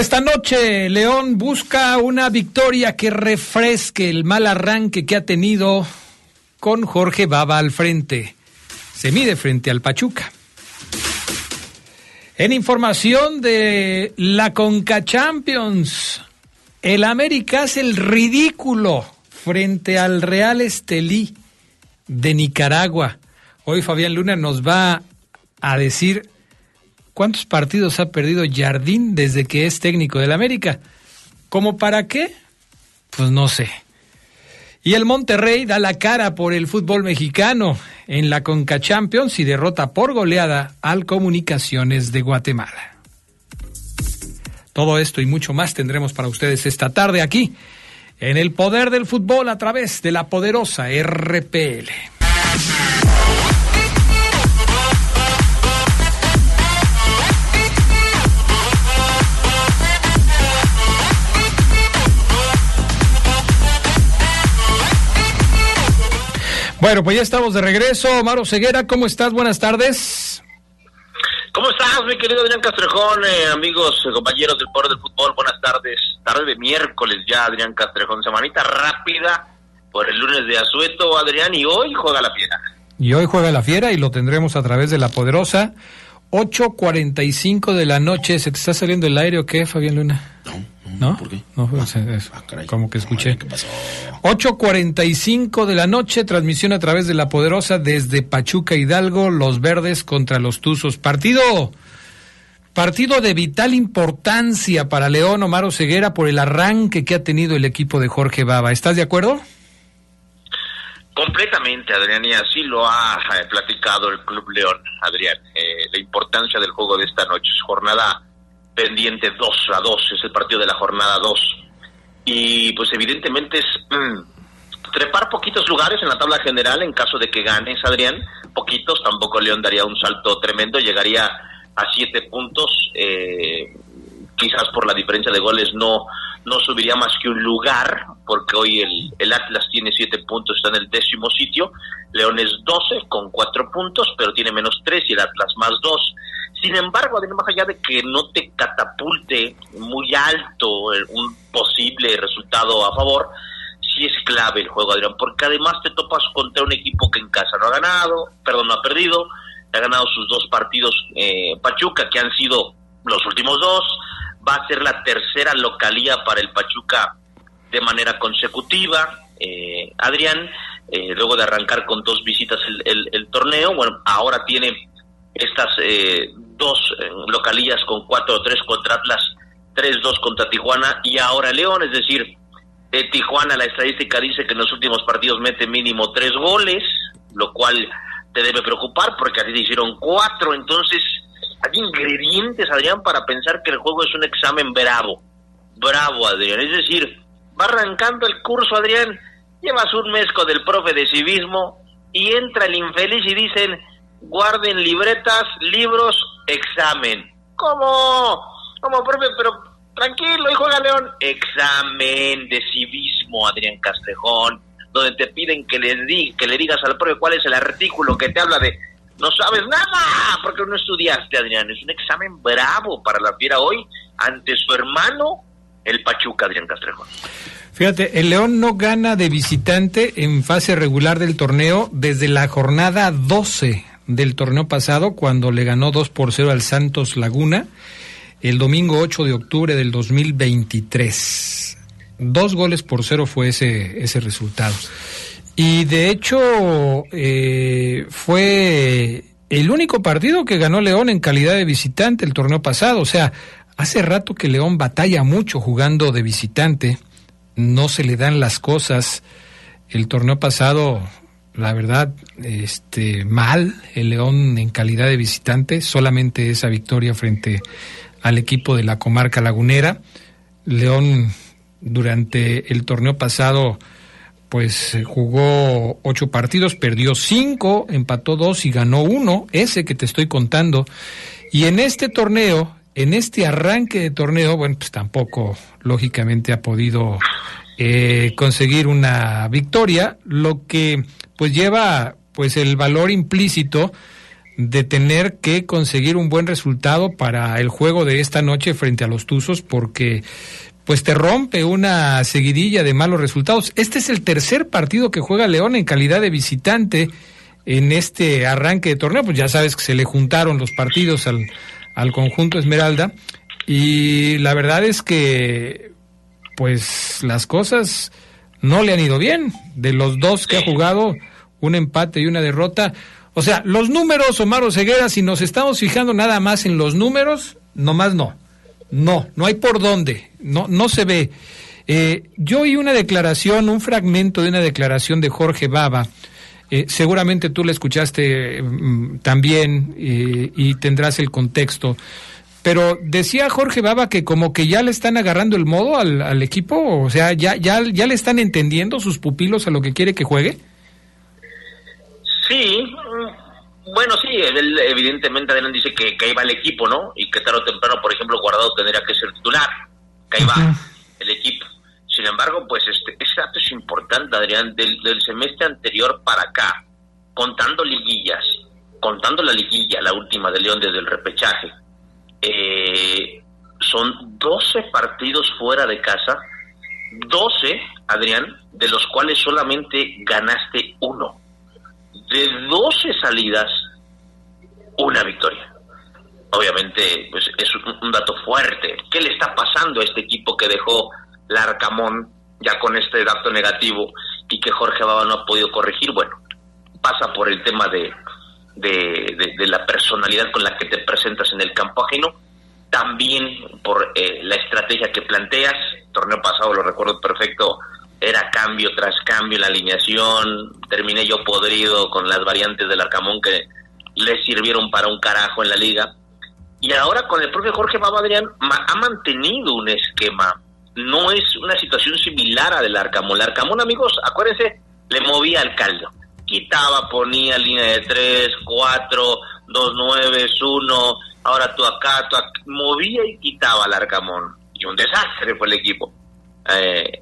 Esta noche León busca una victoria que refresque el mal arranque que ha tenido con Jorge Baba al frente. Se mide frente al Pachuca. En información de la Conca Champions, el América hace el ridículo frente al Real Estelí de Nicaragua. Hoy Fabián Luna nos va a decir ¿Cuántos partidos ha perdido Jardín desde que es técnico del América? ¿Cómo para qué? Pues no sé. Y el Monterrey da la cara por el fútbol mexicano en la Conca Champions y derrota por goleada al Comunicaciones de Guatemala. Todo esto y mucho más tendremos para ustedes esta tarde aquí en el poder del fútbol a través de la poderosa RPL. Bueno, pues ya estamos de regreso. Maro Ceguera, ¿cómo estás? Buenas tardes. ¿Cómo estás, mi querido Adrián Castrejón? Eh, amigos, eh, compañeros del Poder del Fútbol, buenas tardes. Tarde de miércoles ya, Adrián Castrejón. Semanita rápida por el lunes de Azueto, Adrián, y hoy juega la fiera. Y hoy juega la fiera y lo tendremos a través de la poderosa 8.45 de la noche. ¿Se te está saliendo el aire o qué, Fabián Luna? No. ¿No? ¿Por qué? No, pues, Ah, es- ah, caray. como que escuché. ¿Qué pasó? 8.45 de la noche, transmisión a través de la poderosa desde Pachuca Hidalgo, los verdes contra los Tuzos. Partido, partido de vital importancia para León Omar Ceguera por el arranque que ha tenido el equipo de Jorge Baba. ¿Estás de acuerdo? Completamente, Adrián, y así lo ha eh, platicado el Club León, Adrián. Eh, la importancia del juego de esta noche. Es jornada pendiente 2 a 2, es el partido de la jornada 2. Y pues evidentemente es mm, trepar poquitos lugares en la tabla general en caso de que ganes, Adrián. Poquitos, tampoco León daría un salto tremendo, llegaría a siete puntos. eh, quizás por la diferencia de goles no, no subiría más que un lugar, porque hoy el, el Atlas tiene siete puntos, está en el décimo sitio, León es 12 con cuatro puntos, pero tiene menos tres y el Atlas más dos. Sin embargo, más allá de que no te catapulte muy alto el- un posible resultado a favor, sí es clave el juego, Adrián, porque además te topas contra un equipo que en casa no ha ganado, perdón, no ha perdido, ha ganado sus dos partidos eh, Pachuca, que han sido los últimos dos, va a ser la tercera localía para el Pachuca de manera consecutiva, eh, Adrián, eh, luego de arrancar con dos visitas el, torneo, bueno, ahora tiene estas eh, dos eh, localías con 4-3 contra Atlas, 3-2 contra Tijuana y ahora León, es decir, eh, Tijuana la estadística dice que en los últimos partidos mete mínimo tres goles, lo cual te debe preocupar porque a ti te hicieron cuatro, entonces hay ingredientes, Adrián, para pensar que el juego es un examen bravo, bravo, Adrián, es decir, va arrancando el curso, Adrián, llevas un mes con el profe de civismo y entra el infeliz y dicen, guarden libretas, libros, examen. ¿Cómo? ¿Cómo, profe? Pero tranquilo, y juega León. Examen de civismo, Adrián Castrejón, donde te piden que le, di, que le digas al profe cuál es el artículo que te habla de no sabes nada, porque no estudiaste, Adrián. Es un examen bravo para la fiera hoy ante su hermano, el Pachuca, Adrián Castrejón. Fíjate, el León no gana de visitante en fase regular del torneo desde la jornada 12 del torneo pasado, cuando le ganó 2 por 0 al Santos Laguna, el domingo 8 de octubre del 2023. Dos goles por cero fue ese, ese resultado. Y de hecho, eh, fue el único partido que ganó León en calidad de visitante el torneo pasado. O sea, hace rato que León batalla mucho jugando de visitante. No se le dan las cosas. El torneo pasado la verdad, este, mal el León en calidad de visitante, solamente esa victoria frente al equipo de la comarca lagunera. León durante el torneo pasado pues jugó ocho partidos, perdió cinco, empató dos y ganó uno, ese que te estoy contando. Y en este torneo, en este arranque de torneo, bueno, pues tampoco lógicamente ha podido eh, conseguir una victoria, lo que pues lleva pues el valor implícito de tener que conseguir un buen resultado para el juego de esta noche frente a los Tuzos porque pues te rompe una seguidilla de malos resultados. Este es el tercer partido que juega León en calidad de visitante en este arranque de torneo, pues ya sabes que se le juntaron los partidos al, al conjunto Esmeralda y la verdad es que pues las cosas no le han ido bien. De los dos que ha jugado, un empate y una derrota. O sea, los números, Omar Ceguera, si nos estamos fijando nada más en los números, nomás no. No, no hay por dónde, no, no se ve. Eh, yo oí una declaración, un fragmento de una declaración de Jorge Baba. Eh, seguramente tú la escuchaste mm, también eh, y tendrás el contexto. Pero decía Jorge Baba que como que ya le están agarrando el modo al, al equipo, o sea, ya, ya, ya le están entendiendo sus pupilos a lo que quiere que juegue. Sí, bueno, sí, él evidentemente Adrián dice que, que ahí va el equipo, ¿no? Y que tarde o temprano, por ejemplo, Guardado tendría que ser titular, que ahí va el equipo. Sin embargo, pues este, ese dato es importante, Adrián, del, del semestre anterior para acá, contando liguillas, contando la liguilla, la última de León desde el repechaje, eh, son 12 partidos fuera de casa, 12, Adrián, de los cuales solamente ganaste uno de 12 salidas, una victoria. Obviamente, pues es un, dato fuerte. ¿Qué le está pasando a este equipo que dejó Larcamón ya con este dato negativo y que Jorge Baba no ha podido corregir? Bueno, pasa por el tema de, de, la personalidad con la que te presentas en el campo ajeno, también por eh, la estrategia que planteas. torneo pasado lo recuerdo perfecto, era cambio tras cambio la alineación, terminé yo podrido con las variantes del Arcamón que le sirvieron para un carajo en la liga. Y ahora con el propio Jorge Baba Adrián ha mantenido un esquema. No es una situación similar a del Arcamón. El Arcamón, amigos, acuérdense, le movía al caldo. Quitaba, ponía línea de tres, cuatro, dos nueves, uno, ahora tú acá, tú acá. Movía y quitaba al Arcamón. Y un desastre fue el equipo eh,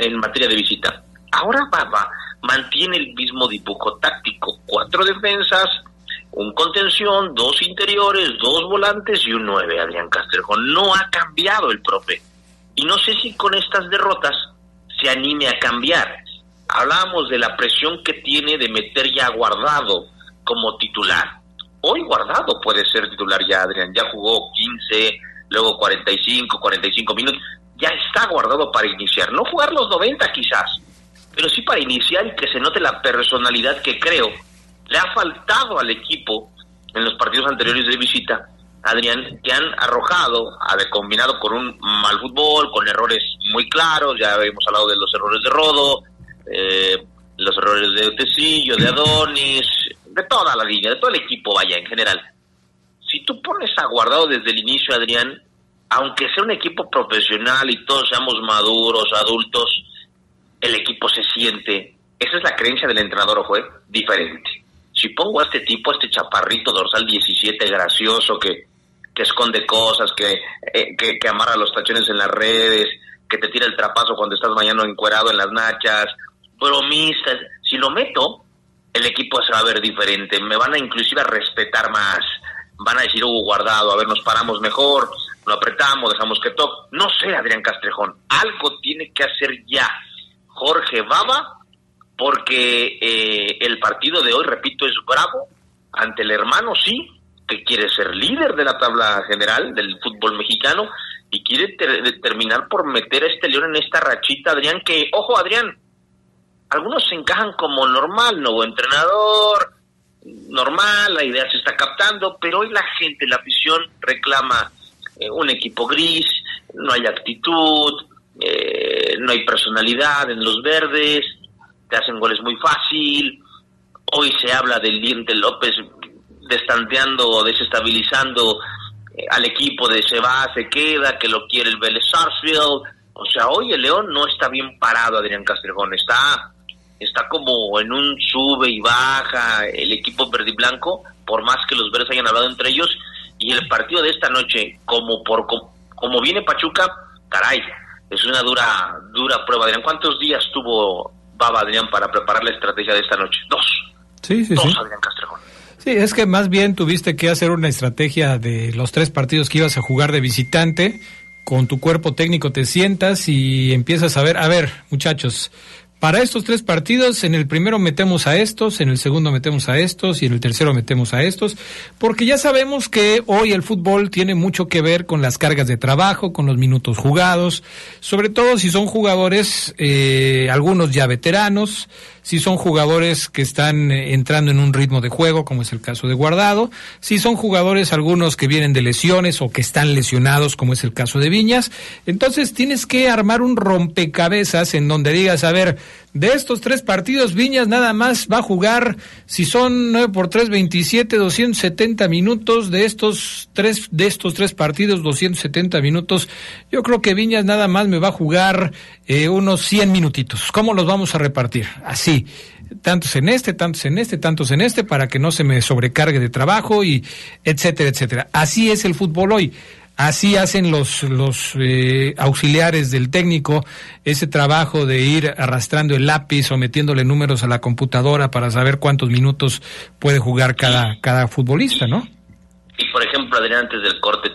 en materia de visita. Ahora Baba mantiene el mismo dibujo táctico, cuatro defensas, un contención, dos interiores, dos volantes y un nueve, Adrián Castrejón. No ha cambiado el profe. Y no sé si con estas derrotas se anime a cambiar. Hablábamos de la presión que tiene de meter ya guardado como titular. Hoy guardado puede ser titular ya, Adrián. Ya jugó 15, luego 45, 45 minutos ya está guardado para iniciar. No jugar los 90 quizás, pero sí para iniciar y que se note la personalidad que creo le ha faltado al equipo en los partidos anteriores de visita. Adrián, que han arrojado, ha combinado con un mal fútbol, con errores muy claros, ya habíamos hablado de los errores de Rodo, eh, los errores de Tecillo, de Adonis, de toda la línea, de todo el equipo, vaya, en general. Si tú pones a guardado desde el inicio, Adrián, aunque sea un equipo profesional y todos seamos maduros, adultos, el equipo se siente, esa es la creencia del entrenador, ojo, ¿eh? diferente. Si pongo a este tipo, a este chaparrito dorsal 17 gracioso que, que esconde cosas, que, eh, que, amarra los tachones en las redes, que te tira el trapazo cuando estás mañana encuerado en las nachas, bromistas, si lo meto, el equipo se va a ver diferente, me van a inclusive a respetar más, van a decir, Hugo Guardado, a ver, nos paramos mejor, lo apretamos, dejamos que toque. No sé, Adrián Castrejón, algo tiene que hacer ya Jorge Baba, porque eh, el partido de hoy, repito, es bravo ante el hermano, sí, que quiere ser líder de la tabla general del fútbol mexicano y quiere terminar por meter a este León en esta rachita, Adrián, que, ojo, Adrián, algunos se encajan como normal, nuevo entrenador, normal, la idea se está captando, pero hoy la gente, la afición reclama eh, un equipo gris, no hay actitud, eh, no hay personalidad en los verdes, te hacen goles muy fácil, Hoy se habla del Diente López destanteando, desestabilizando eh, al equipo de se va, se queda, que lo quiere el Vélez Sarsfield. O sea, hoy el León no está bien parado, Adrián Castrejón. Está, está como en un sube y baja el equipo verde y blanco, por más que los verdes hayan hablado entre ellos. Y el partido de esta noche, como por como viene Pachuca, caray, es una dura dura prueba. Adrián, ¿cuántos días tuvo Baba Adrián para preparar la estrategia de esta noche? Dos. Sí, sí, Dos, Adrián Castrejón. Sí, es que más bien tuviste que hacer una estrategia de los tres partidos que ibas a jugar de visitante. Con tu cuerpo técnico te sientas y empiezas a ver, a ver, muchachos, para estos tres partidos, en el primero metemos a estos, en el segundo metemos a estos y en el tercero metemos a estos, porque ya sabemos que hoy el fútbol tiene mucho que ver con las cargas de trabajo, con los minutos jugados, sobre todo si son jugadores, eh, algunos ya veteranos, si son jugadores que están eh, entrando en un ritmo de juego, como es el caso de Guardado, si son jugadores algunos que vienen de lesiones o que están lesionados, como es el caso de Viñas. Entonces tienes que armar un rompecabezas en donde digas, a ver, de estos tres partidos, Viñas nada más va a jugar, si son 9 por 3, 27, 270 minutos. De estos tres, de estos tres partidos, 270 minutos. Yo creo que Viñas nada más me va a jugar eh, unos 100 minutitos. ¿Cómo los vamos a repartir? Así. Tantos en este, tantos en este, tantos en este, para que no se me sobrecargue de trabajo y etcétera, etcétera. Así es el fútbol hoy. Así hacen los, los eh, auxiliares del técnico ese trabajo de ir arrastrando el lápiz o metiéndole números a la computadora para saber cuántos minutos puede jugar cada, cada futbolista, ¿no? Y por ejemplo, Adrián, antes del corte,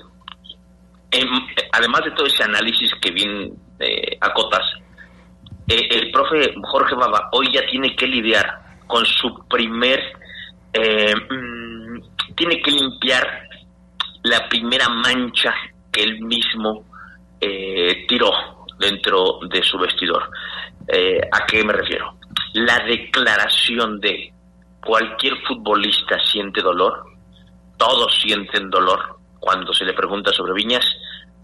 em, además de todo ese análisis que bien eh, acotas, eh, el profe Jorge Baba hoy ya tiene que lidiar con su primer, mm, tiene que limpiar la primera mancha que él mismo eh, tiró dentro de su vestidor. Eh, ¿A qué me refiero? La declaración de cualquier futbolista siente dolor, todos sienten dolor cuando se le pregunta sobre Viñas,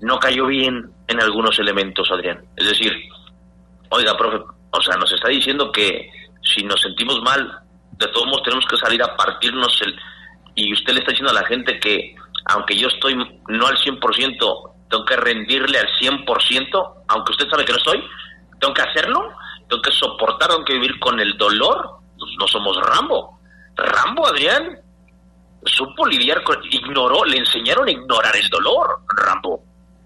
no cayó bien en algunos elementos, Adrián. Es decir, oiga, profe, o sea, nos está diciendo que si nos sentimos mal, de todos modos tenemos que salir a partirnos el... Y usted le está diciendo a la gente que aunque yo estoy no al 100%, tengo que rendirle al 100%, aunque usted sabe que no estoy, tengo que hacerlo, tengo que soportar, tengo que vivir con el dolor, pues no somos Rambo. Rambo, Adrián, supo lidiar con, ignoró, le enseñaron a ignorar el dolor, Rambo.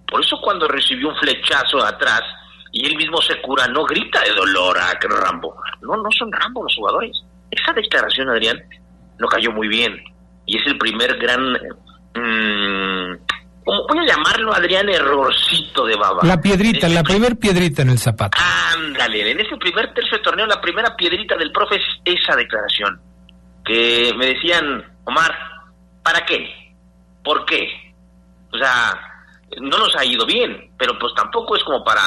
Por eso cuando recibió un flechazo atrás y él mismo se cura, no grita de dolor a Rambo. No, no son Rambo los jugadores. Esa declaración, Adrián, no cayó muy bien. Y es el primer gran mmm, voy a llamarlo Adrián errorcito de baba. La piedrita, la primer piedrita en el zapato. Ándale, en ese primer tercio torneo la primera piedrita del profe es esa declaración. Que me decían, Omar, ¿para qué? ¿Por qué? O sea, no nos ha ido bien, pero pues tampoco es como para,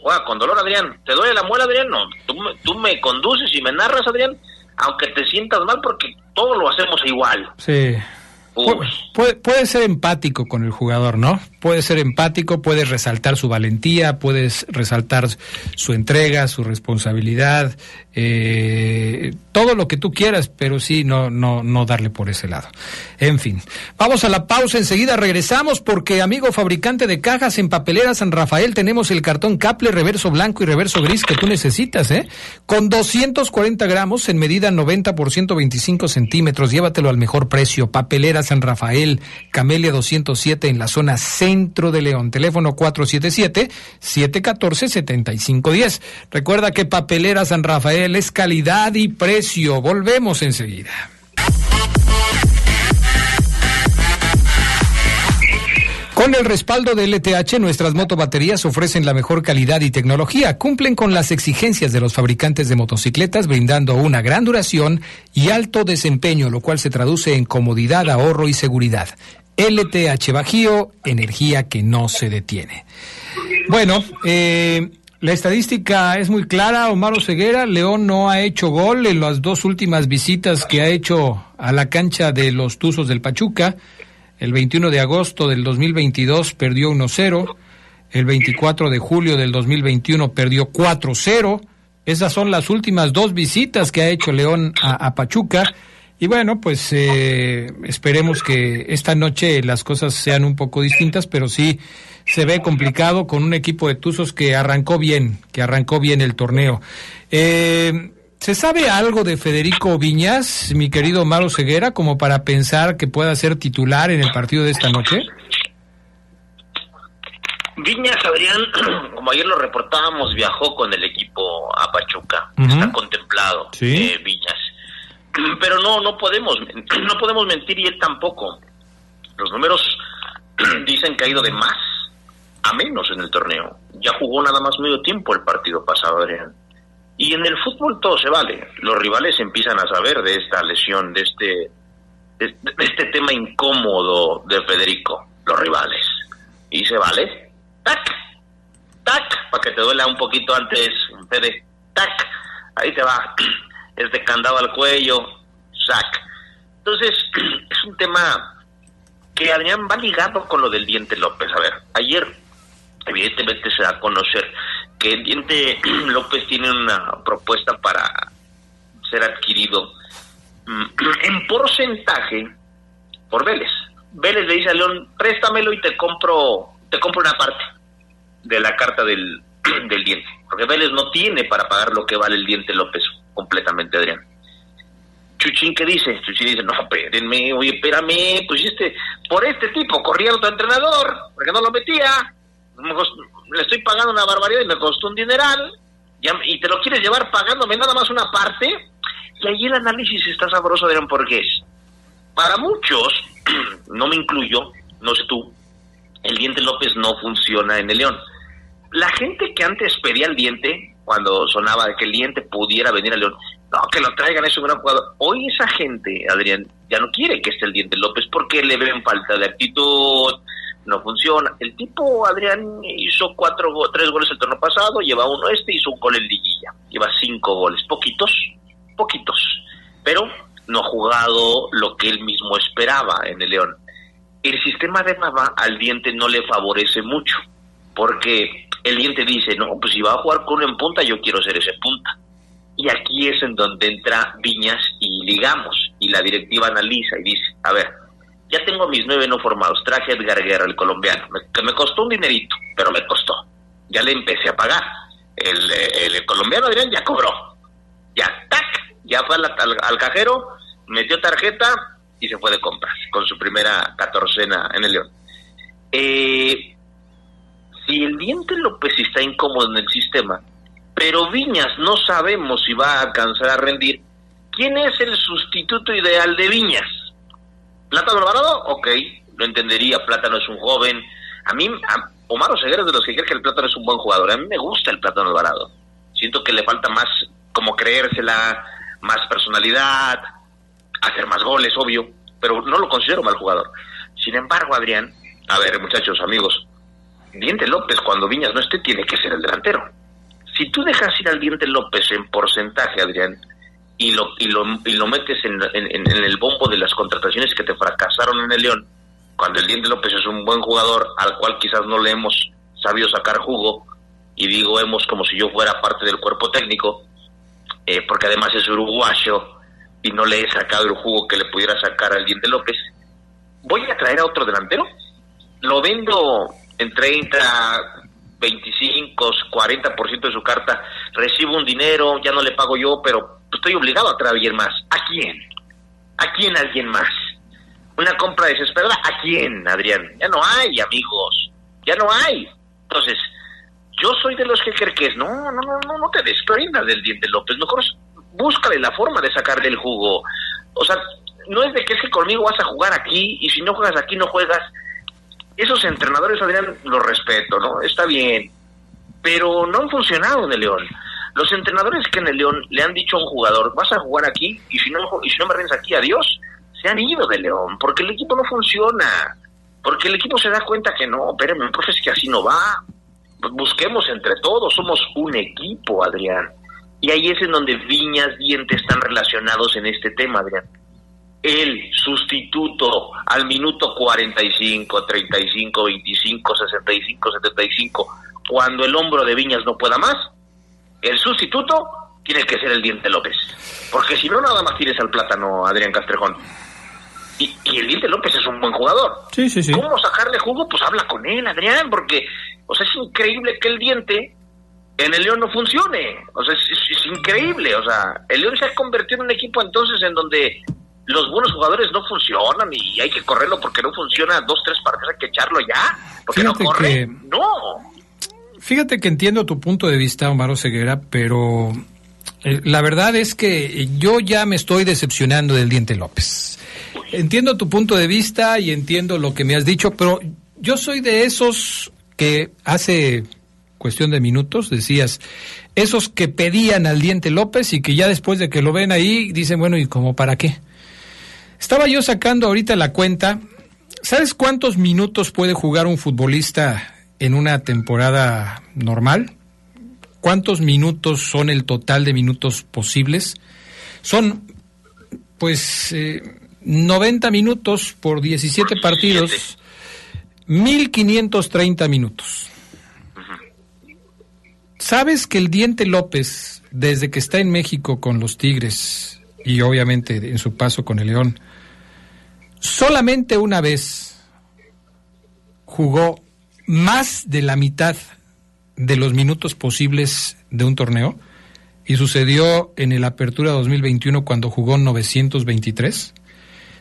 juega con dolor Adrián, ¿te duele la muela Adrián? No, tú, tú me conduces y me narras Adrián, aunque te sientas mal porque todo lo hacemos igual. Sí. Puede, puede, ser empático con el jugador, ¿no? Puede ser empático, puedes resaltar su valentía, puedes resaltar su entrega, su responsabilidad, eh, todo lo que tú quieras, pero sí no, no, no darle por ese lado. En fin, vamos a la pausa, enseguida regresamos porque amigo fabricante de cajas en papelera San Rafael tenemos el cartón Caple reverso blanco y reverso gris que tú necesitas, ¿eh? Con 240 gramos en medida 90 por 125 centímetros, llévatelo al mejor precio. Papelera San Rafael, Camelia 207 en la zona centro de León, teléfono 477 714 7510. Recuerda que Papelera San Rafael es calidad y precio. Volvemos enseguida. Con el respaldo de LTH, nuestras motobaterías ofrecen la mejor calidad y tecnología, cumplen con las exigencias de los fabricantes de motocicletas, brindando una gran duración y alto desempeño, lo cual se traduce en comodidad, ahorro y seguridad. LTH Bajío, energía que no se detiene. Bueno, eh, la estadística es muy clara, Omar Ceguera, León no ha hecho gol en las dos últimas visitas que ha hecho a la cancha de los Tuzos del Pachuca. El 21 de agosto del 2022 perdió 1-0, el 24 de julio del 2021 perdió 4-0, Esas son las últimas dos visitas que ha hecho León a, Pachuca. Y bueno, pues eh, esperemos que esta noche las cosas sean un poco distintas, pero sí se ve complicado con un equipo de Tuzos que arrancó bien, que arrancó bien el torneo. Eh, ¿Se sabe algo de Federico Viñas, mi querido Maro Ceguera, como para pensar que pueda ser titular en el partido de esta noche? Viñas, Adrián, como ayer lo reportábamos, viajó con el equipo a Pachuca. Está contemplado eh, Viñas. Pero no, no podemos, no podemos mentir y él tampoco. Los números dicen que ha ido de más a menos en el torneo. Ya jugó nada más medio tiempo el partido pasado, Adrián. Y en el fútbol todo se vale. Los rivales empiezan a saber de esta lesión, de este, de este tema incómodo de Federico, los rivales. Y se vale tac, tac, para que te duela un poquito antes, Fede, tac, ahí te va, este candado al cuello, sac. Entonces, es un tema que Adrián va ligado con lo del diente López. A ver, ayer evidentemente se da a conocer que el diente López tiene una propuesta para ser adquirido mm, en porcentaje por Vélez. Vélez le dice a León, préstamelo y te compro, te compro una parte de la carta del, del diente. Porque Vélez no tiene para pagar lo que vale el diente López completamente, Adrián. Chuchín, ¿qué dice? Chuchín dice, no, espérenme, oye, espérame, pues este, por este tipo corría otro entrenador, porque no lo metía, le estoy pagando una barbaridad y me costó un dineral, y te lo quieres llevar pagándome nada más una parte, y ahí el análisis está sabroso, Adrián, porque es, para muchos, no me incluyo, no sé tú, el diente López no funciona en el León. La gente que antes pedía el diente, cuando sonaba que el diente pudiera venir al León, no, que lo traigan, es un gran jugador. Hoy esa gente, Adrián, ya no quiere que esté el diente López porque le ven falta de actitud, no funciona. El tipo, Adrián, hizo cuatro, tres goles el torneo pasado, lleva uno este, hizo un gol en liguilla, lleva cinco goles, poquitos, poquitos, pero no ha jugado lo que él mismo esperaba en el León. El sistema de Mava al diente no le favorece mucho, porque el diente dice, no, pues si va a jugar con uno en punta, yo quiero ser ese punta. Y aquí es en donde entra Viñas y ligamos, y la directiva analiza y dice, a ver, ya tengo mis nueve no formados, traje Edgar Guerra, el colombiano, que me costó un dinerito, pero me costó. Ya le empecé a pagar. El, el, colombiano Adrián ya cobró. Ya, tac, ya fue al, al cajero, metió tarjeta, y se puede comprar con su primera catorcena en el León. Eh, si el diente López está incómodo en el sistema, pero Viñas no sabemos si va a alcanzar a rendir, ¿quién es el sustituto ideal de Viñas? ¿Plátano Alvarado? Ok, lo entendería, Plátano es un joven. A mí, Omar Oseguera es de los que cree que el Plátano es un buen jugador. A mí me gusta el Plátano Alvarado. Siento que le falta más como creérsela, más personalidad, hacer más goles, obvio, pero no lo considero mal jugador. Sin embargo, Adrián, a ver, muchachos, amigos, Diente López cuando Viñas no esté tiene que ser el delantero. Si tú dejas ir al Diente López en porcentaje, Adrián, y lo, y lo, y lo metes en, en, el bombo de las contrataciones que te fracasaron en el León, cuando el Diente López es un buen jugador al cual quizás no le hemos sabido sacar jugo, y digo hemos como si yo fuera parte del cuerpo técnico, eh, porque además es uruguayo, y no le he sacado el jugo que le pudiera sacar al Diente López. Voy a traer a otro delantero, lo vendo en 30, 25, 40% de su carta, recibo un dinero, ya no le pago yo, pero estoy obligado a traer a alguien más. ¿A quién? ¿A quién alguien más? Una compra desesperada, ¿a quién, Adrián? Ya no hay, amigos, ya no hay. Entonces, yo soy de los que creen que es, no, no, no, no, no te desprendas del Diente López, mejor búscale la forma de sacar del jugo. O sea, no es de que es que conmigo vas a jugar aquí y si no juegas aquí no juegas. Esos entrenadores, Adrián, los respeto, ¿no? Está bien. Pero no han funcionado en el León. Los entrenadores que en el León le han dicho a un jugador, vas a jugar aquí y si no, y si no me rendes aquí, adiós, se han ido de León porque el equipo no funciona. Porque el equipo se da cuenta que no, espérenme, profe, es que así no va. Busquemos entre todos, somos un equipo, Adrián. Y ahí es en donde Viñas Diente están relacionados en este tema, Adrián. El sustituto al minuto 45, 35, 25, 65, 75, cuando el hombro de Viñas no pueda más, el sustituto tiene que ser el Diente López. Porque si no, nada más tienes al plátano Adrián Castrejón. Y, y, el Diente López es un buen jugador. Sí, sí, sí. ¿Cómo sacarle jugo? Pues habla con él, Adrián, porque, o sea, es increíble que el Diente en el León no funcione. O sea, es, increíble. O sea, el León se ha convertido en un equipo entonces en donde los buenos jugadores no funcionan y hay que correrlo porque no funciona dos, tres partidos, hay que echarlo ya. Porque no corre. No. Fíjate que entiendo tu punto de vista, Omar Ceguera, pero eh, la verdad es que yo ya me estoy decepcionando del Diente López. Entiendo tu punto de vista y entiendo lo que me has dicho, pero yo soy de esos que hace cuestión de minutos decías, esos que pedían al Diente López y que ya después de que lo ven ahí dicen, bueno, ¿y cómo para qué? Estaba yo sacando ahorita la cuenta, ¿sabes cuántos minutos puede jugar un futbolista en una temporada normal? ¿Cuántos minutos son el total de minutos posibles? Son, pues, 90 eh, minutos por 17 partidos, 1530 minutos. ¿Sabes que el Diente López, desde que está en México con los Tigres y obviamente en su paso con el León, solamente una vez jugó más de la mitad de los minutos posibles de un torneo y sucedió en el Apertura 2021 cuando jugó 923.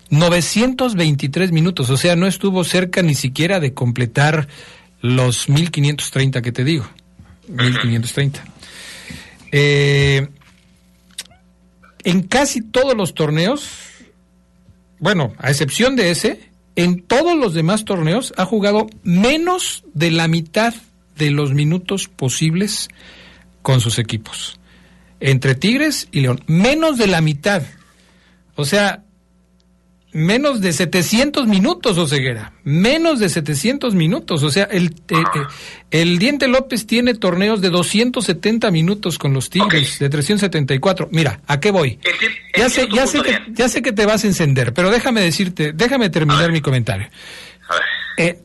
923 minutos, o sea, no estuvo cerca ni siquiera de completar los 1530 que te digo. 1530. Eh, en casi todos los torneos, bueno, a excepción de ese, en todos los demás torneos ha jugado menos de la mitad de los minutos posibles con sus equipos. Entre Tigres y León, menos de la mitad. O sea, menos de 700 minutos, Oseguera. Menos de 700 minutos. O sea, el, eh, eh, el Diente López tiene torneos de 270 minutos con los Tigres, de 374. Mira, ¿a qué voy? ya sé, ya sé, que, ya sé que te vas a encender, pero déjame decirte, déjame terminar mi comentario. Eh,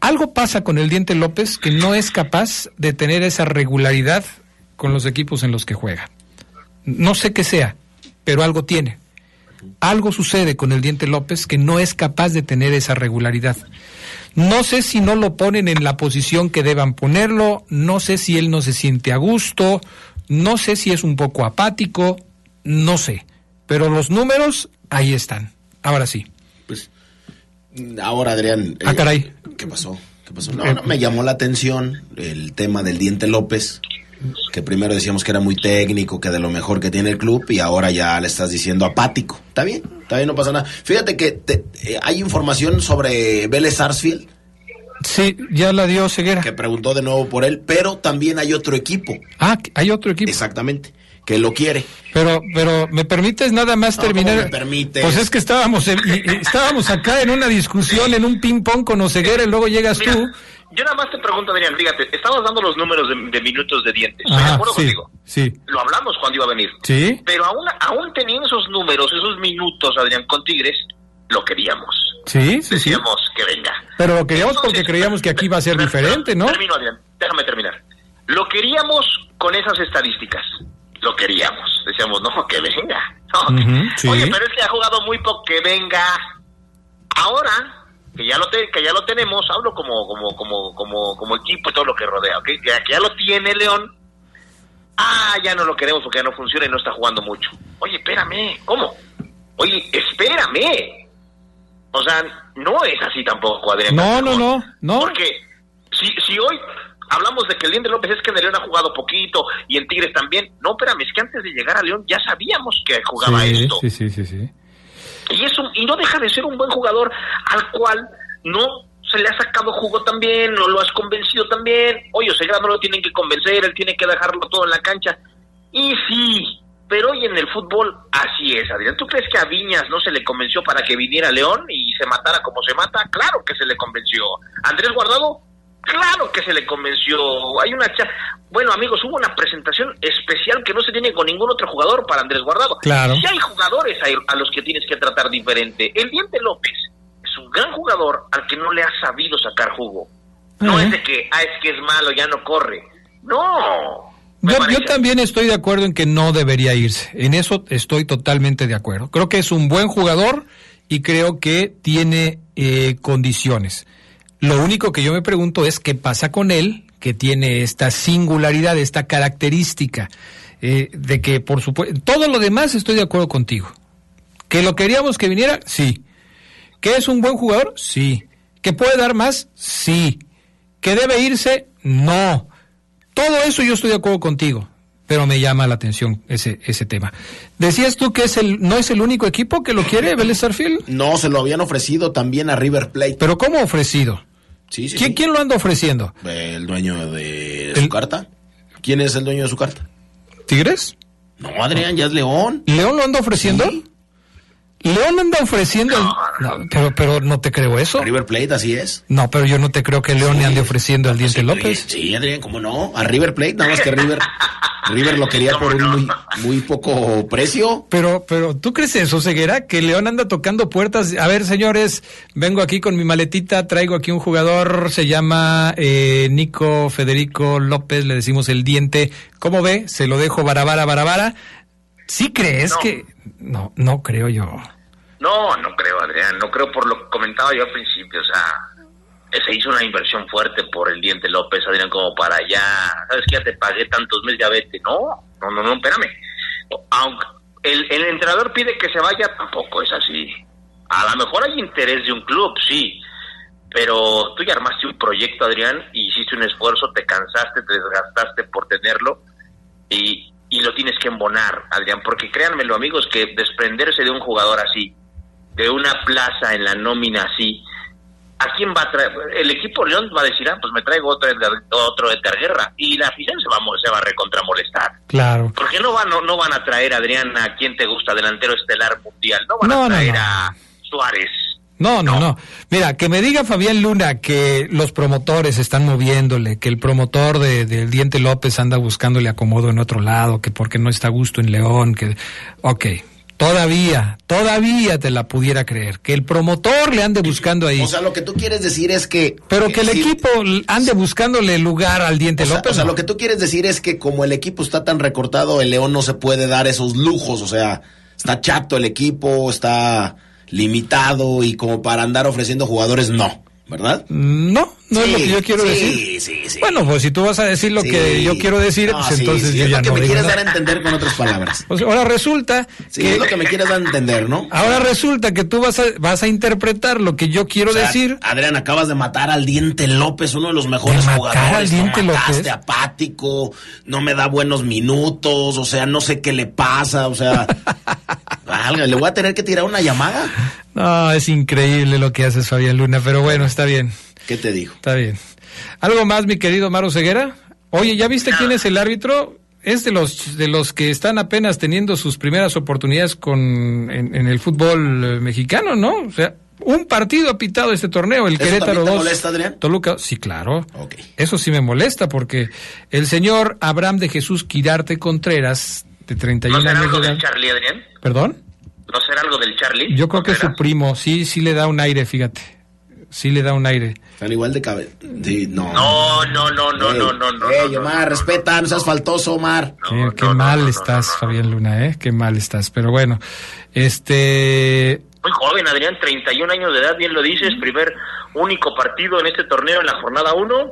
algo pasa con el Diente López que no es capaz de tener esa regularidad con los equipos en los que juega. No sé qué sea, pero algo tiene. Algo sucede con el Diente López que no es capaz de tener esa regularidad. No sé si no lo ponen en la posición que deban ponerlo, no sé si él no se siente a gusto, no sé si es un poco apático, no sé. Pero los números ahí están. Ahora sí. Pues ahora Adrián. Ah, caray. Eh, ¿Qué pasó? ¿Qué pasó? No, no, me llamó la atención el tema del Diente López que primero decíamos que era muy técnico, que de lo mejor que tiene el club y ahora ya le estás diciendo apático. Está bien, está bien, no pasa nada. Fíjate que eh, hay información sobre Vélez Sarsfield. Sí, ya la dio Ceguera. Que preguntó de nuevo por él, pero también hay otro equipo. Ah, hay otro equipo. Exactamente, que lo quiere. Pero, pero, ¿me permites nada más terminar? Me permite. Pues es que estábamos, estábamos acá en una discusión, en un ping-pong con Oseguera y luego llegas tú yo nada más te pregunto, Adrián, fíjate, estabas dando los números de, minutos de dientes. ¿Estoy de acuerdo contigo? Sí. Lo hablamos cuando iba a venir. Sí. Pero aún, aún teniendo esos números, esos minutos, Adrián, con Tigres, lo queríamos. Sí, sí, Decíamos que venga. Pero lo queríamos porque creíamos que aquí iba a ser diferente, ¿no? Termino, Adrián. Déjame terminar. Lo queríamos con esas estadísticas. Lo queríamos. Decíamos, no, que venga. Oye, pero es que ha jugado muy poco, que venga. Ahora que ya lo que ya lo tenemos, hablo como como como como como equipo y todo lo que rodea, ¿ok? Que, que ya lo tiene León. Ah, ya no lo queremos porque ya no funciona y no está jugando mucho. Oye, espérame, ¿cómo? Oye, espérame. O sea, no es así tampoco, Adrián. No, no, no, no. Porque si, si hoy hablamos de que el Diente López es que en el León ha jugado poquito y en Tigres también. No, espérame, es que antes de llegar a León ya sabíamos que jugaba esto. Sí, sí, sí, sí. Y, es y no deja de ser un buen jugador al cual no se le ha sacado jugo también, no lo has convencido también. Oye, Oseguera no lo tienen que convencer, él tiene que dejarlo todo en la cancha. Y sí, pero hoy en el fútbol así es, Adrián. ¿Tú crees que a Viñas no se le convenció para que viniera León y se matara como se mata? Claro que se le convenció. Andrés Guardado, claro que se le convenció. Hay una bueno, amigos, hubo una presentación especial que no se tiene con ningún otro jugador para Andrés Guardado. Claro. Si hay jugadores a, los que tienes que tratar diferente. El Diente López es un gran jugador al que no le ha sabido sacar jugo. No es de que, ah, es que es malo, ya no corre. No. Yo, también estoy de acuerdo en que no debería irse. En eso estoy totalmente de acuerdo. Creo que es un buen jugador y creo que tiene eh, condiciones. Lo único que yo me pregunto es qué pasa con él, que tiene esta singularidad, esta característica eh, de que, por supuesto, todo lo demás estoy de acuerdo contigo. ¿Que lo queríamos que viniera? Sí. ¿Que es un buen jugador? Sí. ¿Que puede dar más? Sí. ¿Que debe irse? No. Todo eso yo estoy de acuerdo contigo, pero me llama la atención ese, ese tema. Decías tú que es el, no es el único equipo que lo quiere, Vélez No, se lo habían ofrecido también a River Plate. ¿Pero cómo ofrecido? Sí, sí, ¿Quién, ¿Quién, lo anda ofreciendo? El dueño de su carta. ¿Quién es el dueño de su carta? ¿Tigres? No, Adrián, ya es León. ¿León lo anda ofreciendo? León anda ofreciendo. pero, pero no te creo eso. River Plate, así es. No, pero yo no te creo que León le ande ofreciendo al Diente López. Sí, Adrián, ¿cómo no? A River Plate, nada más que River. River lo quería por un muy, poco precio. Pero, pero, ¿tú crees eso, Ceguera? Que León anda tocando puertas. A ver, señores, vengo aquí con mi maletita, traigo aquí un jugador, se llama eh, Nico Federico López, le decimos el diente. ¿Cómo ve? Se lo dejo barabara, barabara. ¿Sí crees que.? No, no creo yo. No, no creo, Adrián. No creo por lo que comentaba yo al principio. O sea, se hizo una inversión fuerte por el Diente López, Adrián, como para allá. ¿Sabes que ya te pagué tantos meses? Ya vete. No, no, no, no, espérame. Aunque el, el entrenador pide que se vaya, tampoco es así. A lo mejor hay interés de un club, sí. Pero tú ya armaste un proyecto, Adrián, y hiciste un esfuerzo, te cansaste, te desgastaste por tenerlo. Y, y lo tienes que embonar, Adrián, porque créanmelo amigos que desprenderse de un jugador así, de una plaza en la nómina así, ¿a quién va a traer? El equipo León va a decir, ah, pues me traigo otro, otro de Guerra y la afición se va, se va a recontramolestar. Claro. Porque no van, no, no van a traer, Adrián, a quien te gusta, delantero estelar mundial, no van a traer a Suárez, no, no, no, Mira, que me diga Fabián Luna que los promotores están moviéndole, que el promotor del de, Diente López anda buscándole acomodo en otro lado, que porque no está a gusto en León, que... Ok, todavía, todavía te la pudiera creer, que el promotor le ande buscando ahí. O sea, lo que tú quieres decir es que... Pero que el equipo ande buscándole lugar al Diente López. O sea, lo que tú quieres decir es que como el equipo está tan recortado, el León no se puede dar esos lujos, o sea, está chato el equipo, está limitado y como para andar ofreciendo jugadores, no, ¿verdad? No, no es lo que yo quiero decir. Sí, sí. Bueno, pues si tú vas a decir lo que yo quiero decir, pues entonces yo ya es lo que me quieres dar a entender con otras palabras. Pues ahora resulta que es lo que me quieres dar a entender, ¿no? Ahora resulta que tú vas a vas a interpretar lo que yo quiero decir. Adrián, acabas de matar al Diente López, uno de los mejores jugadores. Al Diente lo mataste apático, no me da buenos minutos, o sea, no sé qué le pasa, o sea, le voy a tener que tirar una llamada. No, es increíble lo que haces, Fabián Luna, pero bueno, está bien. ¿Qué te digo? Está bien. ¿Algo más, mi querido Maro Ceguera? Oye, ¿ya viste quién es el árbitro? Es de los de los que están apenas teniendo sus primeras oportunidades con en, el fútbol eh, mexicano, ¿no? O sea, un partido ha pitado este torneo, el ¿Eso Querétaro 2. ¿Te molesta, Adrián? Toluca, sí, claro. Eso sí me molesta porque el señor Abraham de Jesús Quirarte Contreras, de 31 ¿No años algo del Charlie, Adrián? ¿Perdón? ¿No será algo del Charlie? Yo creo que es su primo, sí, sí le da un aire, fíjate sí le da un aire. Están igual de cabeza. no. No, no, no, no, no, no, no. Ey, Omar, respeta, no seas faltoso, Omar. qué, mal estás, Fabián Luna, ¿eh? Qué mal estás. Pero bueno, este. Muy joven, Adrián, 31 años de edad, bien lo dices. Primer, único partido en este torneo en la jornada 1.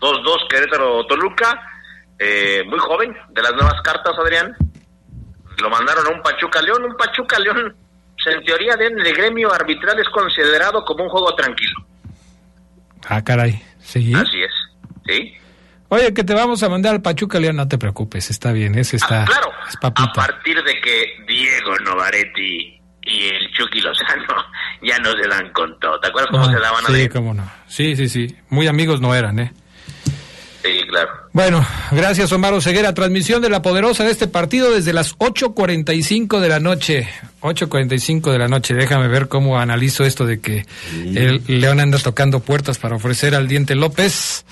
2-2 Querétaro-Toluca. Eh, muy joven, de las nuevas cartas, Adrián. Lo mandaron a un Pachuca León, un Pachuca León en teoría en el gremio arbitral es considerado como un juego tranquilo. Ah, caray. ¿Sí? Así es. ¿Sí? Oye, que te vamos a mandar al Pachuca León, no te preocupes, está bien, ese está. Ah, claro, a partir de que Diego Novaretti y el Chucky Lozano ya no se dan con todo. ¿Te acuerdas cómo se daban a Sí, cómo no. Sí, sí, sí. Muy amigos no eran, ¿eh? Bueno, gracias Omar Ceguera. Transmisión de la poderosa de este partido desde las 8.45 de la noche. 8.45 de la noche. Déjame ver cómo analizo esto de que el León anda tocando puertas para ofrecer al Diente López.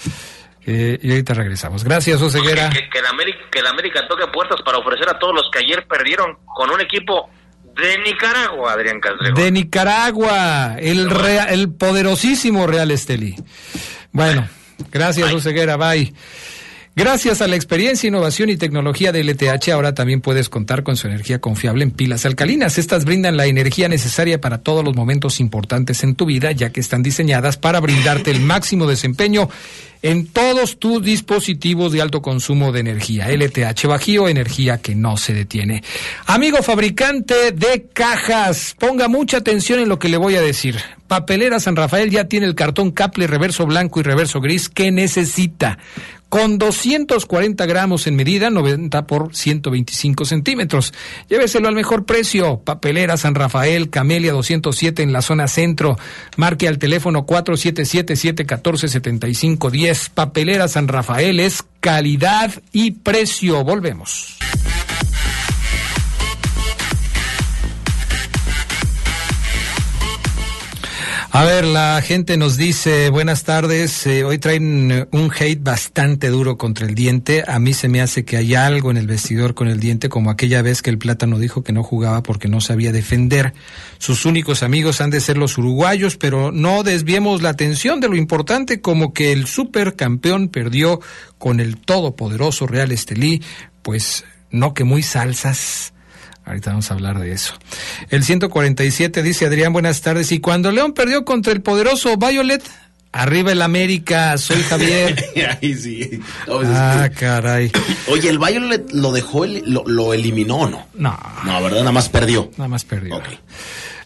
Eh, y ahorita regresamos. Gracias, Oseguera. Que, que, el América, que América toque puertas para ofrecer a todos los que ayer perdieron con un equipo de Nicaragua, Adrián Castrejón. De Nicaragua, el, el poderosísimo Real Esteli. Bueno. Gracias, Oseguera. Bye. Gracias a la experiencia, innovación y tecnología de LTH, ahora también puedes contar con su energía confiable en pilas alcalinas. Estas brindan la energía necesaria para todos los momentos importantes en tu vida, ya que están diseñadas para brindarte el máximo desempeño en todos tus dispositivos de alto consumo de energía. LTH Bajío, energía que no se detiene. Amigo fabricante de cajas, ponga mucha atención en lo que le voy a decir. Papelera San Rafael ya tiene el cartón Caple reverso blanco y reverso gris que necesita con 240 gramos en medida, 90 por 125 centímetros. Lléveselo al mejor precio. Papelera San Rafael, Camelia 207 en la zona centro. Marque al teléfono 477-714-7510. Papelera San Rafael es calidad y precio. Volvemos. A ver, la gente nos dice, buenas tardes, eh, hoy traen eh, un hate bastante duro contra el diente. A mí se me hace que hay algo en el vestidor con el diente, como aquella vez que el plátano dijo que no jugaba porque no sabía defender. Sus únicos amigos han de ser los uruguayos, pero no desviemos la atención de lo importante, como que el supercampeón perdió con el todopoderoso Real Estelí, pues no que muy salsas Ahorita vamos a hablar de eso. El 147 dice Adrián, buenas tardes. Y cuando León perdió contra el poderoso Violet, arriba el América, soy Javier. Ahí sí. ah, caray. Oye, ¿el Violet lo dejó, lo, lo eliminó o no? No. No, ¿verdad? Nada más perdió. Nada más perdió. Ok.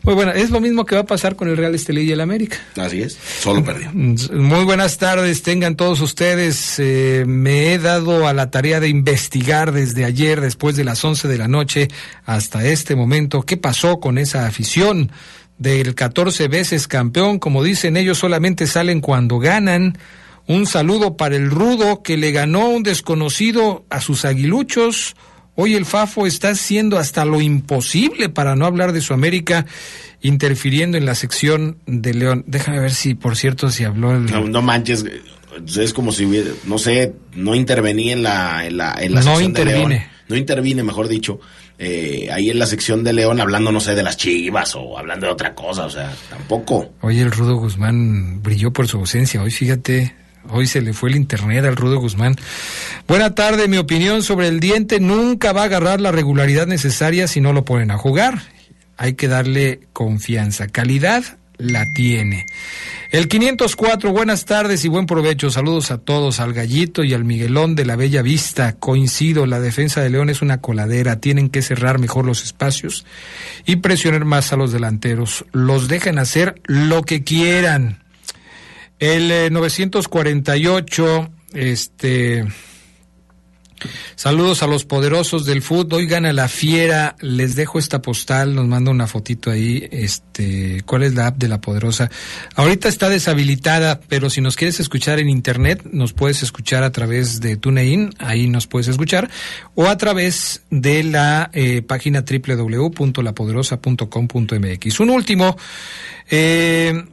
Muy bueno, es lo mismo que va a pasar con el Real Estelí y el América. Así es, solo perdió. Muy buenas tardes, tengan todos ustedes. Eh, me he dado a la tarea de investigar desde ayer, después de las 11 de la noche, hasta este momento, qué pasó con esa afición del 14 veces campeón. Como dicen ellos, solamente salen cuando ganan. Un saludo para el rudo que le ganó un desconocido a sus aguiluchos Hoy el Fafo está haciendo hasta lo imposible para no hablar de su América, interfiriendo en la sección de León. Déjame ver si, por cierto, si habló el... No, manches, es como si hubiera, no sé, no intervenía en la, en la, en la no intervine. No intervine, mejor dicho, eh, ahí en la sección de León hablando, no sé, de las chivas o hablando de otra cosa, o sea, tampoco. Oye, el Rudo Guzmán brilló por su ausencia. Hoy, fíjate, Hoy se le fue el internet al Rudo Guzmán. Buena tarde, mi opinión sobre el diente nunca va a agarrar la regularidad necesaria si no lo ponen a jugar. Hay que darle confianza. Calidad la tiene. El 504, buenas tardes y buen provecho. Saludos a todos, al Gallito y al Miguelón de la Bella Vista. Coincido, la defensa de León es una coladera. Tienen que cerrar mejor los espacios y presionar más a los delanteros. Los dejan hacer lo que quieran. El 948, eh, este... Saludos a los poderosos del fútbol. Hoy gana la fiera. Les dejo esta postal. Nos manda una fotito ahí. Este, ¿cuál es la app de la poderosa? Ahorita está deshabilitada, pero si nos quieres escuchar en internet, nos puedes escuchar a través de TuneIn. Ahí nos puedes escuchar o a través de la eh, página www.lapoderosa.com.mx. Un último. Eh,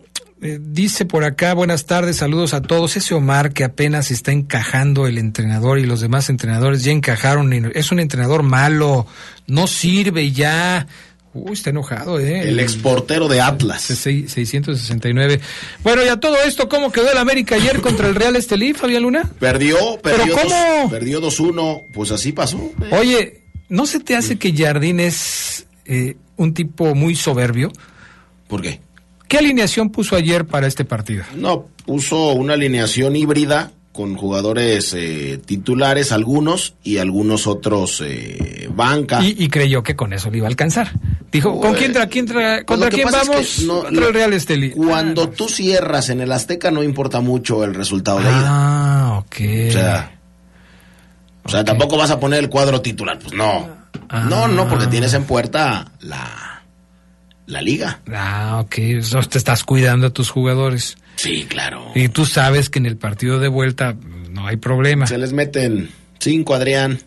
eh, dice por acá, buenas tardes, saludos a todos. Ese Omar que apenas está encajando el entrenador y los demás entrenadores ya encajaron. Es un entrenador malo, no sirve ya. Uy, está enojado, ¿eh? El exportero de Atlas. 669. Bueno, y a todo esto, ¿cómo quedó el América ayer contra el Real Estelí, Fabián Luna? Perdió, perdió. ¿Pero cómo? perdió 2-1, pues así pasó. Oye, ¿no se te hace que Jardín es eh, un tipo muy soberbio? ¿Por qué? ¿Qué alineación puso ayer para este partido? No, puso una alineación híbrida con jugadores eh, titulares, algunos, y algunos otros eh, banca. Y, creyó que con eso le iba a alcanzar. Dijo, ¿con quién, tra, quién tra, ¿contra quién vamos? contra el Real Estelí. Cuando tú cierras en el Azteca no importa mucho el resultado de ida. Ah, ok. O sea, o sea tampoco vas a poner el cuadro titular. Pues no. No, no, porque tienes en puerta la la liga. Ah, ok. Entonces te estás cuidando a tus jugadores. Sí, claro. Y tú sabes que en el partido de vuelta no hay problema. Se les meten cinco, Adrián,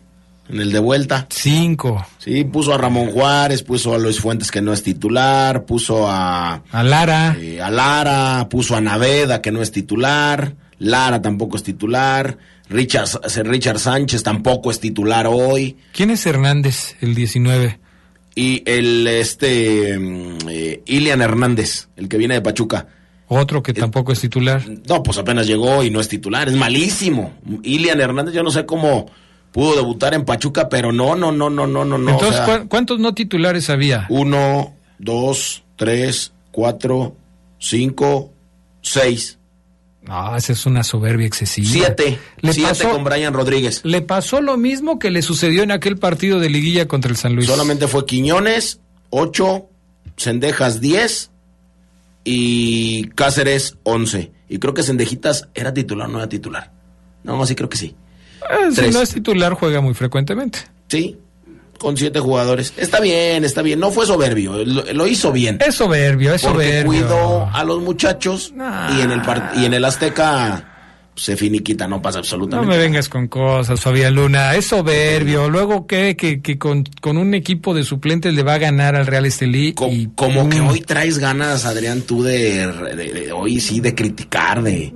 en el de vuelta. Cinco. Sí, puso a Ramón Juárez, puso a Luis Fuentes que no es titular, puso a... A Lara. Eh, a Lara, puso a Naveda que no es titular, Lara tampoco es titular, Richard, Richard Sánchez tampoco es titular hoy. ¿Quién es Hernández, el 19? Y el este mm, eh, Ilian Hernández, el que viene de Pachuca. Otro que tampoco es titular. No, pues apenas llegó y no es titular, es malísimo. Ilian Hernández, yo no sé cómo pudo debutar en Pachuca, pero no, no, no, no, no, no. Entonces, ¿cuántos no titulares había? Uno, dos, tres, cuatro, cinco, seis. No, esa es una soberbia excesiva. Siete. Le siete con Brian Rodríguez. Le pasó lo mismo que le sucedió en aquel partido de liguilla contra el San Luis. Solamente fue Quiñones, ocho, Cendejas, diez y Cáceres, once. Y creo que Cendejitas era titular, no era titular. No, sí creo que sí. Eh, si no es titular, juega muy frecuentemente. Sí, con siete jugadores. Está bien, está bien. No fue soberbio, lo, hizo bien. Es soberbio, es porque cuidó a los muchachos y en el y en el Azteca se finiquita, no pasa absolutamente. No me vengas con cosas, Fabián Luna, es soberbio. Luego que, que, con, un equipo de suplentes le va a ganar al Real Estelí. como que hoy traes ganas, Adrián, tú de, hoy sí de criticar, de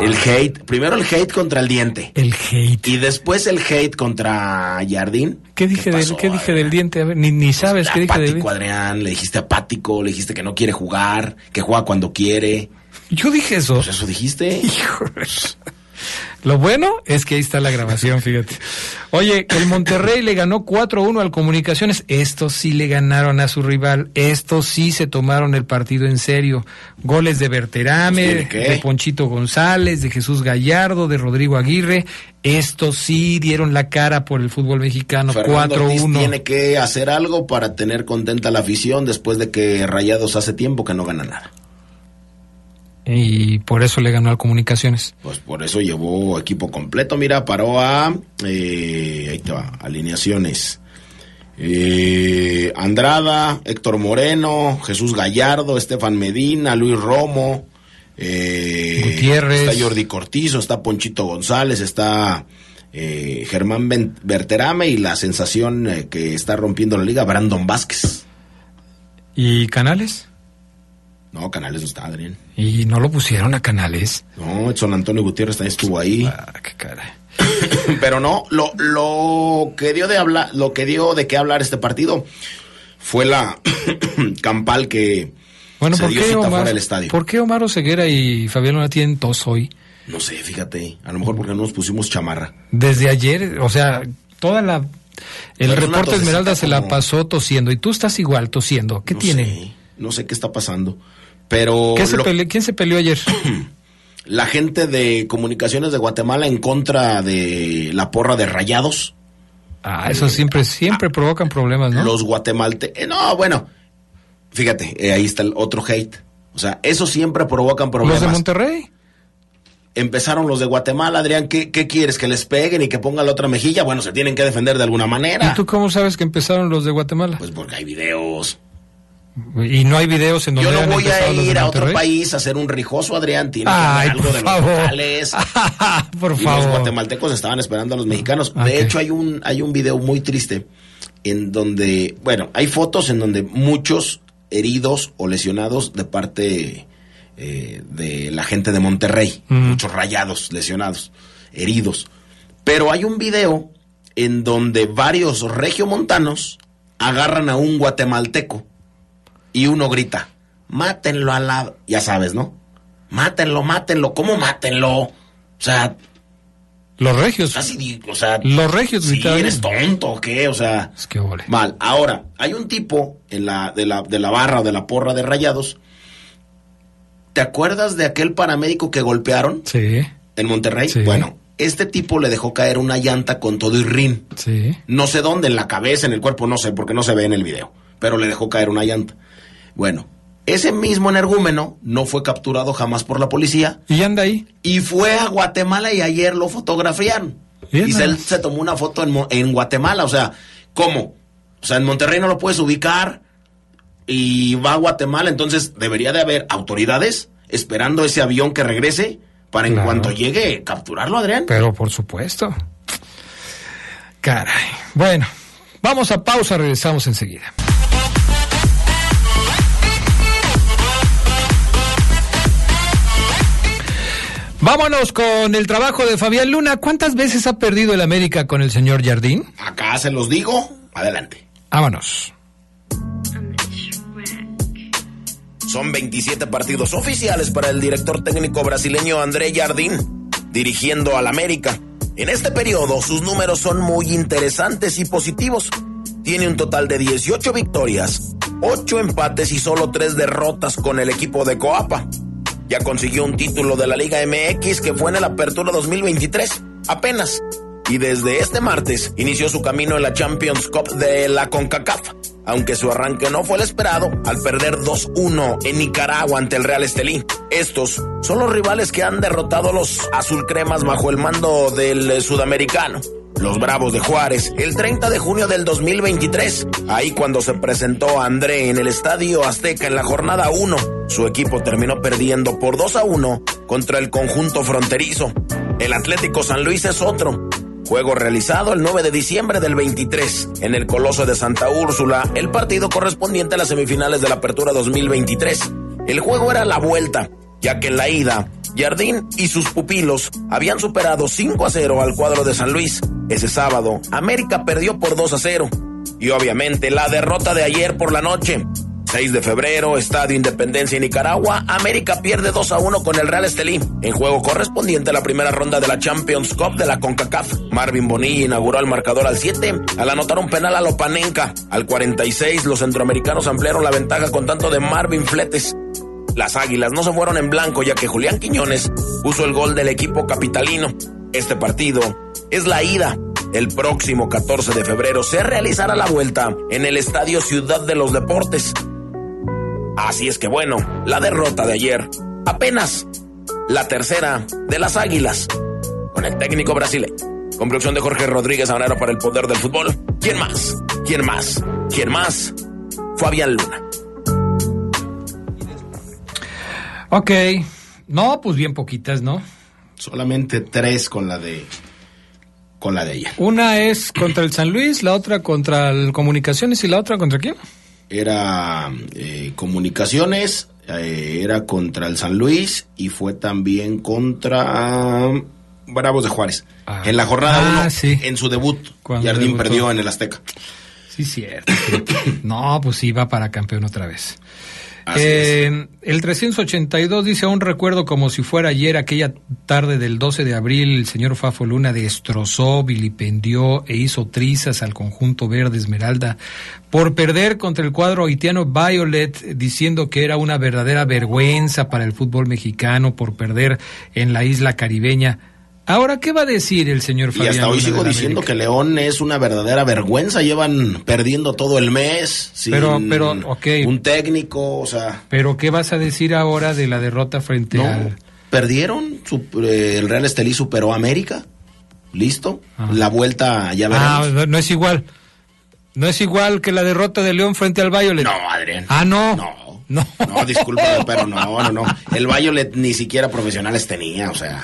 el hate. Primero el hate contra el diente. El hate. Y después el hate contra Jardín. ¿Qué dije, del, ¿qué dije del diente? ni, ni sabes qué dije del Adrián, le dijiste apático, le dijiste que no quiere jugar, que juega cuando quiere. Yo dije eso. Pues eso dijiste. Lo bueno es que ahí está la grabación, fíjate. Oye, el Monterrey le ganó 4-1 al Comunicaciones. Estos sí le ganaron a su rival. Estos sí se tomaron el partido en serio. Goles de Berterame, pues, de Ponchito González, de Jesús Gallardo, de Rodrigo Aguirre. Estos sí dieron la cara por el fútbol mexicano. 4-1. Tiene que hacer algo para tener contenta la afición después de que Rayados hace tiempo que no gana nada y por eso le ganó al Comunicaciones. Pues por eso llevó equipo completo. Mira, paró a. Eh, ahí te va, alineaciones. Eh, Andrada, Héctor Moreno, Jesús Gallardo, Estefan Medina, Luis Romo. Eh, Gutiérrez. Está Jordi Cortizo, está Ponchito González, está eh, Germán Berterame y la sensación que está rompiendo la liga, Brandon Vázquez. ¿Y Canales? No, Canales no está, Adrián. ¿Y no lo pusieron a Canales? No, Edson Antonio Gutiérrez también estuvo ahí. Ah, qué cara. Pero no, lo, lo que dio de hablar, lo que dio de qué hablar este partido fue la campal que bueno, se ¿por dio qué cita fuera del estadio. ¿Por qué Omar Oseguera y Fabián no tienen tos hoy? No sé, fíjate, a lo mejor porque no nos pusimos chamarra. Desde ayer, o sea, toda la el reporte Esmeralda se la pasó tosiendo y tú estás igual tosiendo. ¿Qué tiene? no sé qué está pasando. Pero ¿Quién se peleó ayer? la gente de comunicaciones de Guatemala en contra de la porra de rayados. Ah, eso siempre, siempre provocan problemas, ¿no? Los guatemaltecos. Eh, no, bueno, fíjate, eh, ahí está el otro hate. O sea, eso siempre provocan problemas. ¿Los de Monterrey? Empezaron los de Guatemala, Adrián, ¿qué, ¿qué, quieres? ¿Que les peguen y que pongan la otra mejilla? Bueno, se tienen que defender de alguna manera. ¿Y tú cómo sabes que empezaron los de Guatemala? Pues porque hay videos. Y no hay videos en donde Yo no voy a ir a otro país a hacer un rijoso, Adrián. Tiene algo de favor. los por favor. los guatemaltecos estaban esperando a los mexicanos. De hecho, hay un, hay un video muy triste en donde, bueno, hay fotos en donde muchos heridos o lesionados de parte eh, de la gente de Monterrey. Muchos rayados, lesionados, heridos. Pero hay un video en donde varios regiomontanos agarran a un guatemalteco y uno grita, mátenlo a la... Ya sabes, ¿no? Mátenlo, mátenlo. ¿Cómo mátenlo? O sea... Los regios. Así, o sea... Los regios sí, eres tonto o qué, o sea... Es que vale. Mal. Ahora, hay un tipo en la, de, la, de la barra o de la porra de rayados. ¿Te acuerdas de aquel paramédico que golpearon? Sí. En Monterrey. Sí. Bueno, este tipo le dejó caer una llanta con todo y rin. Sí. No sé dónde, en la cabeza, en el cuerpo, no sé, porque no se ve en el video. Pero le dejó caer una llanta. Bueno, ese mismo energúmeno no fue capturado jamás por la policía. ¿Y anda ahí? Y fue a Guatemala y ayer lo fotografiaron. y se, se, tomó una foto en, en, Guatemala. O sea, ¿cómo? O sea, en Monterrey no lo puedes ubicar y va a Guatemala. Entonces debería de haber autoridades esperando ese avión que regrese para en cuanto llegue capturarlo, Adrián. Pero por supuesto. Caray. Bueno, vamos a pausa, regresamos enseguida. Vámonos con el trabajo de Fabián Luna. ¿Cuántas veces ha perdido el América con el señor Jardín? Acá se los digo. Adelante. Vámonos. Son 27 partidos oficiales para el director técnico brasileño André Jardín, dirigiendo al América. En este periodo sus números son muy interesantes y positivos. Tiene un total de 18 victorias, 8 empates y solo 3 derrotas con el equipo de Coapa. Ya consiguió un título de la Liga MX que fue en el Apertura 2023, apenas. Y desde este martes inició su camino en la Champions Cup de la CONCACAF, aunque su arranque no fue el esperado al perder 2-1 en Nicaragua ante el Real Estelí. Estos son los rivales que han derrotado los azulcremas bajo el mando del sudamericano. Los Bravos de Juárez, el 30 de junio del 2023. Ahí cuando se presentó André en el Estadio Azteca en la jornada 1, su equipo terminó perdiendo por 2 a 1 contra el conjunto fronterizo. El Atlético San Luis es otro. Juego realizado el 9 de diciembre del 23 en el Coloso de Santa Úrsula, el partido correspondiente a las semifinales de la Apertura 2023. El juego era la vuelta, ya que en la ida, Jardín y sus pupilos habían superado 5 a 0 al cuadro de San Luis. Ese sábado, América perdió por 2 a 0. Y obviamente la derrota de ayer por la noche, 6 de febrero, Estadio Independencia en Nicaragua, América pierde 2 a 1 con el Real Estelí, en juego correspondiente a la primera ronda de la Champions Cup de la CONCACAF. Marvin Bonilla inauguró el marcador al 7 al anotar un penal a Lopanenka. Al 46, los centroamericanos ampliaron la ventaja con tanto de Marvin Fletes. Las Águilas no se fueron en blanco ya que Julián Quiñones puso el gol del equipo capitalino. Este partido es la ida. El próximo 14 de febrero se realizará la vuelta en el Estadio Ciudad de los Deportes. Así es que bueno, la derrota de ayer, apenas la tercera de las Águilas, con el técnico brasileño. Con de Jorge Rodríguez Habanero para el poder del fútbol. ¿Quién más? ¿Quién más? ¿Quién más? Fabián Luna. Ok. No, pues bien poquitas, ¿no? Solamente tres con la de con la de ella. Una es contra el San Luis, la otra contra el Comunicaciones y la otra contra quién? Era eh, Comunicaciones, eh, era contra el San Luis y fue también contra Bravos de Juárez. Ah. En la jornada 1, Ah, sí. en su debut, Jardín perdió en el Azteca. Sí, cierto. no, pues sí, va para campeón otra vez. Eh, el 382 dice, aún recuerdo como si fuera ayer, aquella tarde del 12 de abril, el señor Fafo Luna destrozó, vilipendió e hizo trizas al conjunto verde Esmeralda por perder contra el cuadro haitiano Violet, diciendo que era una verdadera vergüenza para el fútbol mexicano por perder en la isla caribeña. Ahora, ¿qué va a decir el señor Y Fabián hasta hoy sigo diciendo América? que León es una verdadera vergüenza. Llevan perdiendo todo el mes. Sin Pero- pero, ok. Un técnico, o sea. Pero, ¿qué vas a decir ahora de la derrota frente No, al... perdieron. su- eh, el Real Estelí superó a América. Listo. Ah. La vuelta ya Ah, veremos. no, no es igual. No es igual que la derrota de León frente al Violet. no, Adrián. Ah, no. No. No. No, discúlpame, pero no, no, no. El Violet ni siquiera profesionales tenía, o sea.